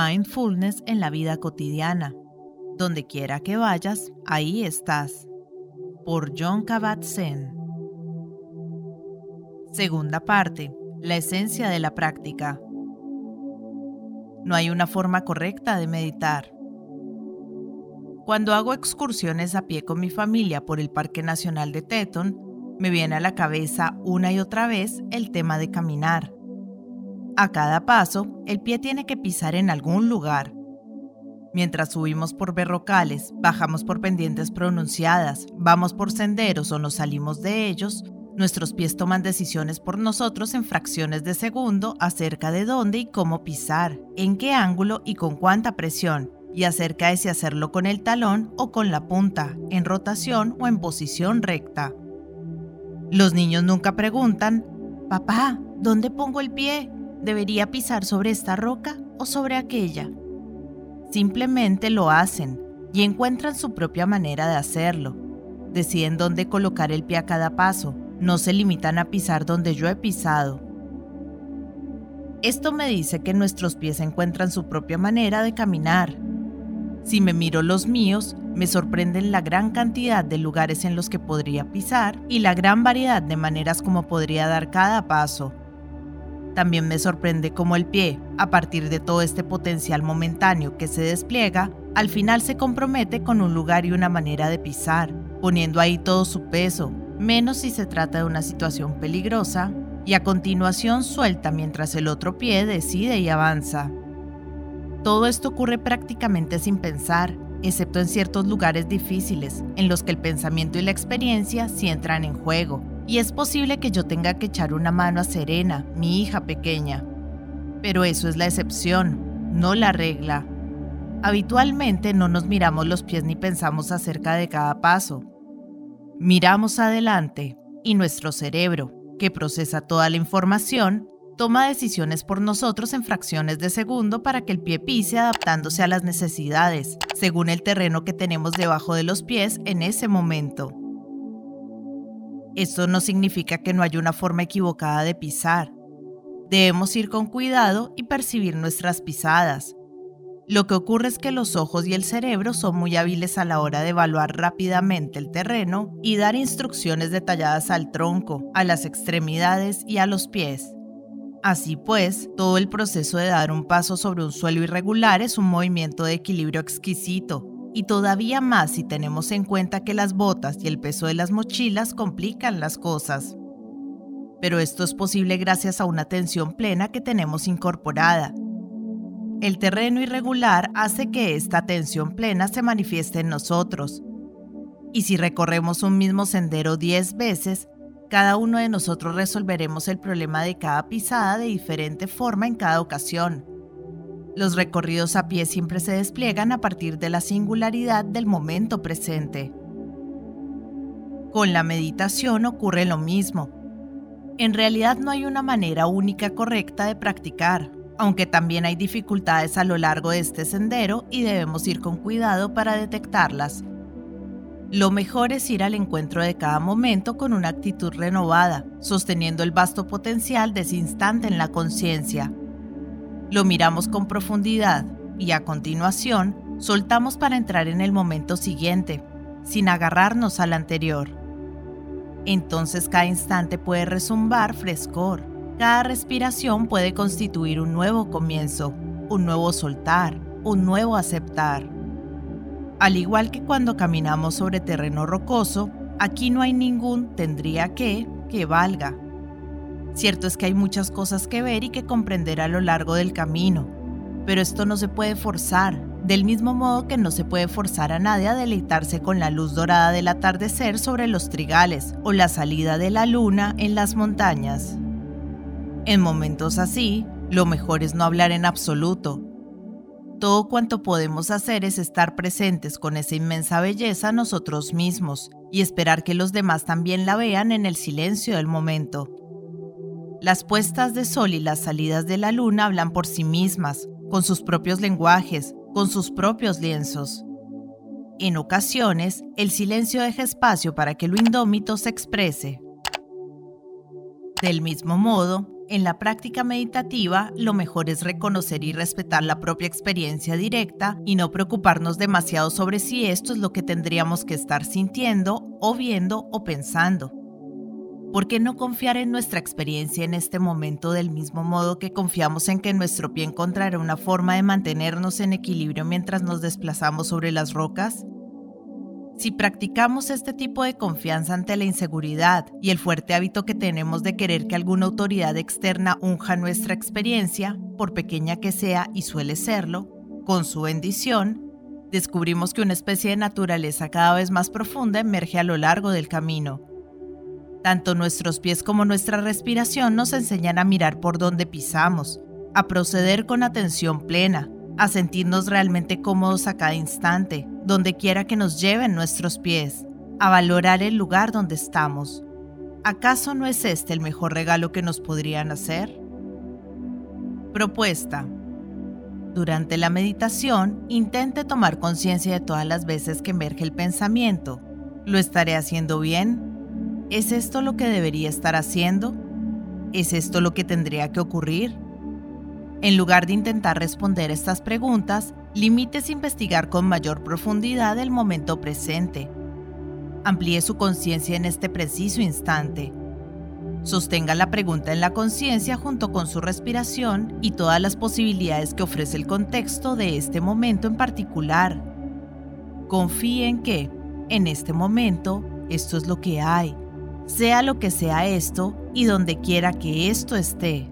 Mindfulness en la vida cotidiana. Donde quiera que vayas, ahí estás. Por John Kabat-Zinn. Segunda parte. La esencia de la práctica. No hay una forma correcta de meditar. Cuando hago excursiones a pie con mi familia por el Parque Nacional de Teton, me viene a la cabeza una y otra vez el tema de caminar. A cada paso, el pie tiene que pisar en algún lugar. Mientras subimos por berrocales, bajamos por pendientes pronunciadas, vamos por senderos o nos salimos de ellos, nuestros pies toman decisiones por nosotros en fracciones de segundo acerca de dónde y cómo pisar, en qué ángulo y con cuánta presión, y acerca de si hacerlo con el talón o con la punta, en rotación o en posición recta. Los niños nunca preguntan, papá, ¿dónde pongo el pie? ¿Debería pisar sobre esta roca o sobre aquella? Simplemente lo hacen y encuentran su propia manera de hacerlo. Deciden dónde colocar el pie a cada paso, no se limitan a pisar donde yo he pisado. Esto me dice que nuestros pies encuentran su propia manera de caminar. Si me miro los míos, me sorprenden la gran cantidad de lugares en los que podría pisar y la gran variedad de maneras como podría dar cada paso. También me sorprende cómo el pie, a partir de todo este potencial momentáneo que se despliega, al final se compromete con un lugar y una manera de pisar, poniendo ahí todo su peso, menos si se trata de una situación peligrosa, y a continuación suelta mientras el otro pie decide y avanza. Todo esto ocurre prácticamente sin pensar, excepto en ciertos lugares difíciles, en los que el pensamiento y la experiencia sí entran en juego, y es posible que yo tenga que echar una mano a Serena, mi hija pequeña. Pero eso es la excepción, no la regla. Habitualmente no nos miramos los pies ni pensamos acerca de cada paso. Miramos adelante y nuestro cerebro, que procesa toda la información, toma decisiones por nosotros en fracciones de segundo para que el pie pise adaptándose a las necesidades, según el terreno que tenemos debajo de los pies en ese momento. Esto no significa que no haya una forma equivocada de pisar. Debemos ir con cuidado y percibir nuestras pisadas. Lo que ocurre es que los ojos y el cerebro son muy hábiles a la hora de evaluar rápidamente el terreno y dar instrucciones detalladas al tronco, a las extremidades y a los pies. Así pues, todo el proceso de dar un paso sobre un suelo irregular es un movimiento de equilibrio exquisito, y todavía más si tenemos en cuenta que las botas y el peso de las mochilas complican las cosas. Pero esto es posible gracias a una atención plena que tenemos incorporada. El terreno irregular hace que esta atención plena se manifieste en nosotros. Y si recorremos un mismo sendero 10 veces, cada uno de nosotros resolveremos el problema de cada pisada de diferente forma en cada ocasión. Los recorridos a pie siempre se despliegan a partir de la singularidad del momento presente. Con la meditación ocurre lo mismo. En realidad no hay una manera única correcta de practicar, aunque también hay dificultades a lo largo de este sendero y debemos ir con cuidado para detectarlas. Lo mejor es ir al encuentro de cada momento con una actitud renovada, sosteniendo el vasto potencial de ese instante en la conciencia, lo miramos con profundidad y a continuación soltamos para entrar en el momento siguiente, sin agarrarnos al anterior. Entonces cada instante puede resumbar frescor, cada respiración puede constituir un nuevo comienzo, un nuevo soltar, un nuevo aceptar. Al igual que cuando caminamos sobre terreno rocoso, aquí no hay ningún tendría que que valga. Cierto es que hay muchas cosas que ver y que comprender a lo largo del camino, pero esto no se puede forzar, del mismo modo que no se puede forzar a nadie a deleitarse con la luz dorada del atardecer sobre los trigales o la salida de la luna en las montañas. En momentos así, lo mejor es no hablar en absoluto. Todo cuanto podemos hacer es estar presentes con esa inmensa belleza nosotros mismos y esperar que los demás también la vean en el silencio del momento. Las puestas de sol y las salidas de la luna hablan por sí mismas, con sus propios lenguajes, con sus propios lienzos. En ocasiones, el silencio deja espacio para que lo indómito se exprese. Del mismo modo, En la práctica meditativa, lo mejor es reconocer y respetar la propia experiencia directa y no preocuparnos demasiado sobre si esto es lo que tendríamos que estar sintiendo o viendo o pensando. ¿Por qué no confiar en nuestra experiencia en este momento del mismo modo que confiamos en que nuestro pie encontrará una forma de mantenernos en equilibrio mientras nos desplazamos sobre las rocas? Si practicamos este tipo de confianza ante la inseguridad y el fuerte hábito que tenemos de querer que alguna autoridad externa unja nuestra experiencia, por pequeña que sea y suele serlo, con su bendición, descubrimos que una especie de naturaleza cada vez más profunda emerge a lo largo del camino. Tanto nuestros pies como nuestra respiración nos enseñan a mirar por donde pisamos, a proceder con atención plena, a sentirnos realmente cómodos a cada instante, donde quiera que nos lleven nuestros pies, a valorar el lugar donde estamos. ¿Acaso no es este el mejor regalo que nos podrían hacer? Propuesta. Durante la meditación, intente tomar conciencia de todas las veces que emerge el pensamiento. ¿Lo estaré haciendo bien? ¿Es esto lo que debería estar haciendo? ¿Es esto lo que tendría que ocurrir? En lugar de intentar responder estas preguntas, limítese a investigar con mayor profundidad el momento presente. Amplíe su conciencia en este preciso instante. Sostenga la pregunta en la conciencia junto con su respiración y todas las posibilidades que ofrece el contexto de este momento en particular. Confíe en que, en este momento, esto es lo que hay, sea lo que sea esto y donde quiera que esto esté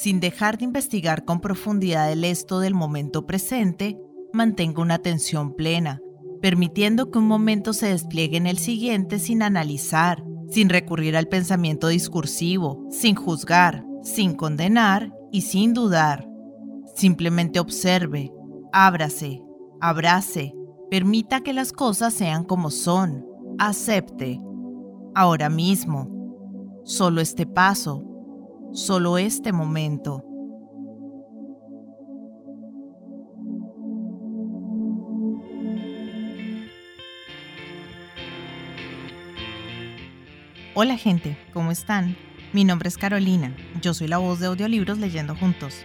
sin dejar de investigar con profundidad el esto del momento presente, mantenga una atención plena, permitiendo que un momento se despliegue en el siguiente sin analizar, sin recurrir al pensamiento discursivo, sin juzgar, sin condenar y sin dudar. Simplemente observe, ábrase, abrace, permita que las cosas sean como son, acepte. Ahora mismo, solo este paso solo este momento. Hola gente, ¿cómo están? Mi nombre es Carolina, yo soy la voz de audiolibros leyendo juntos.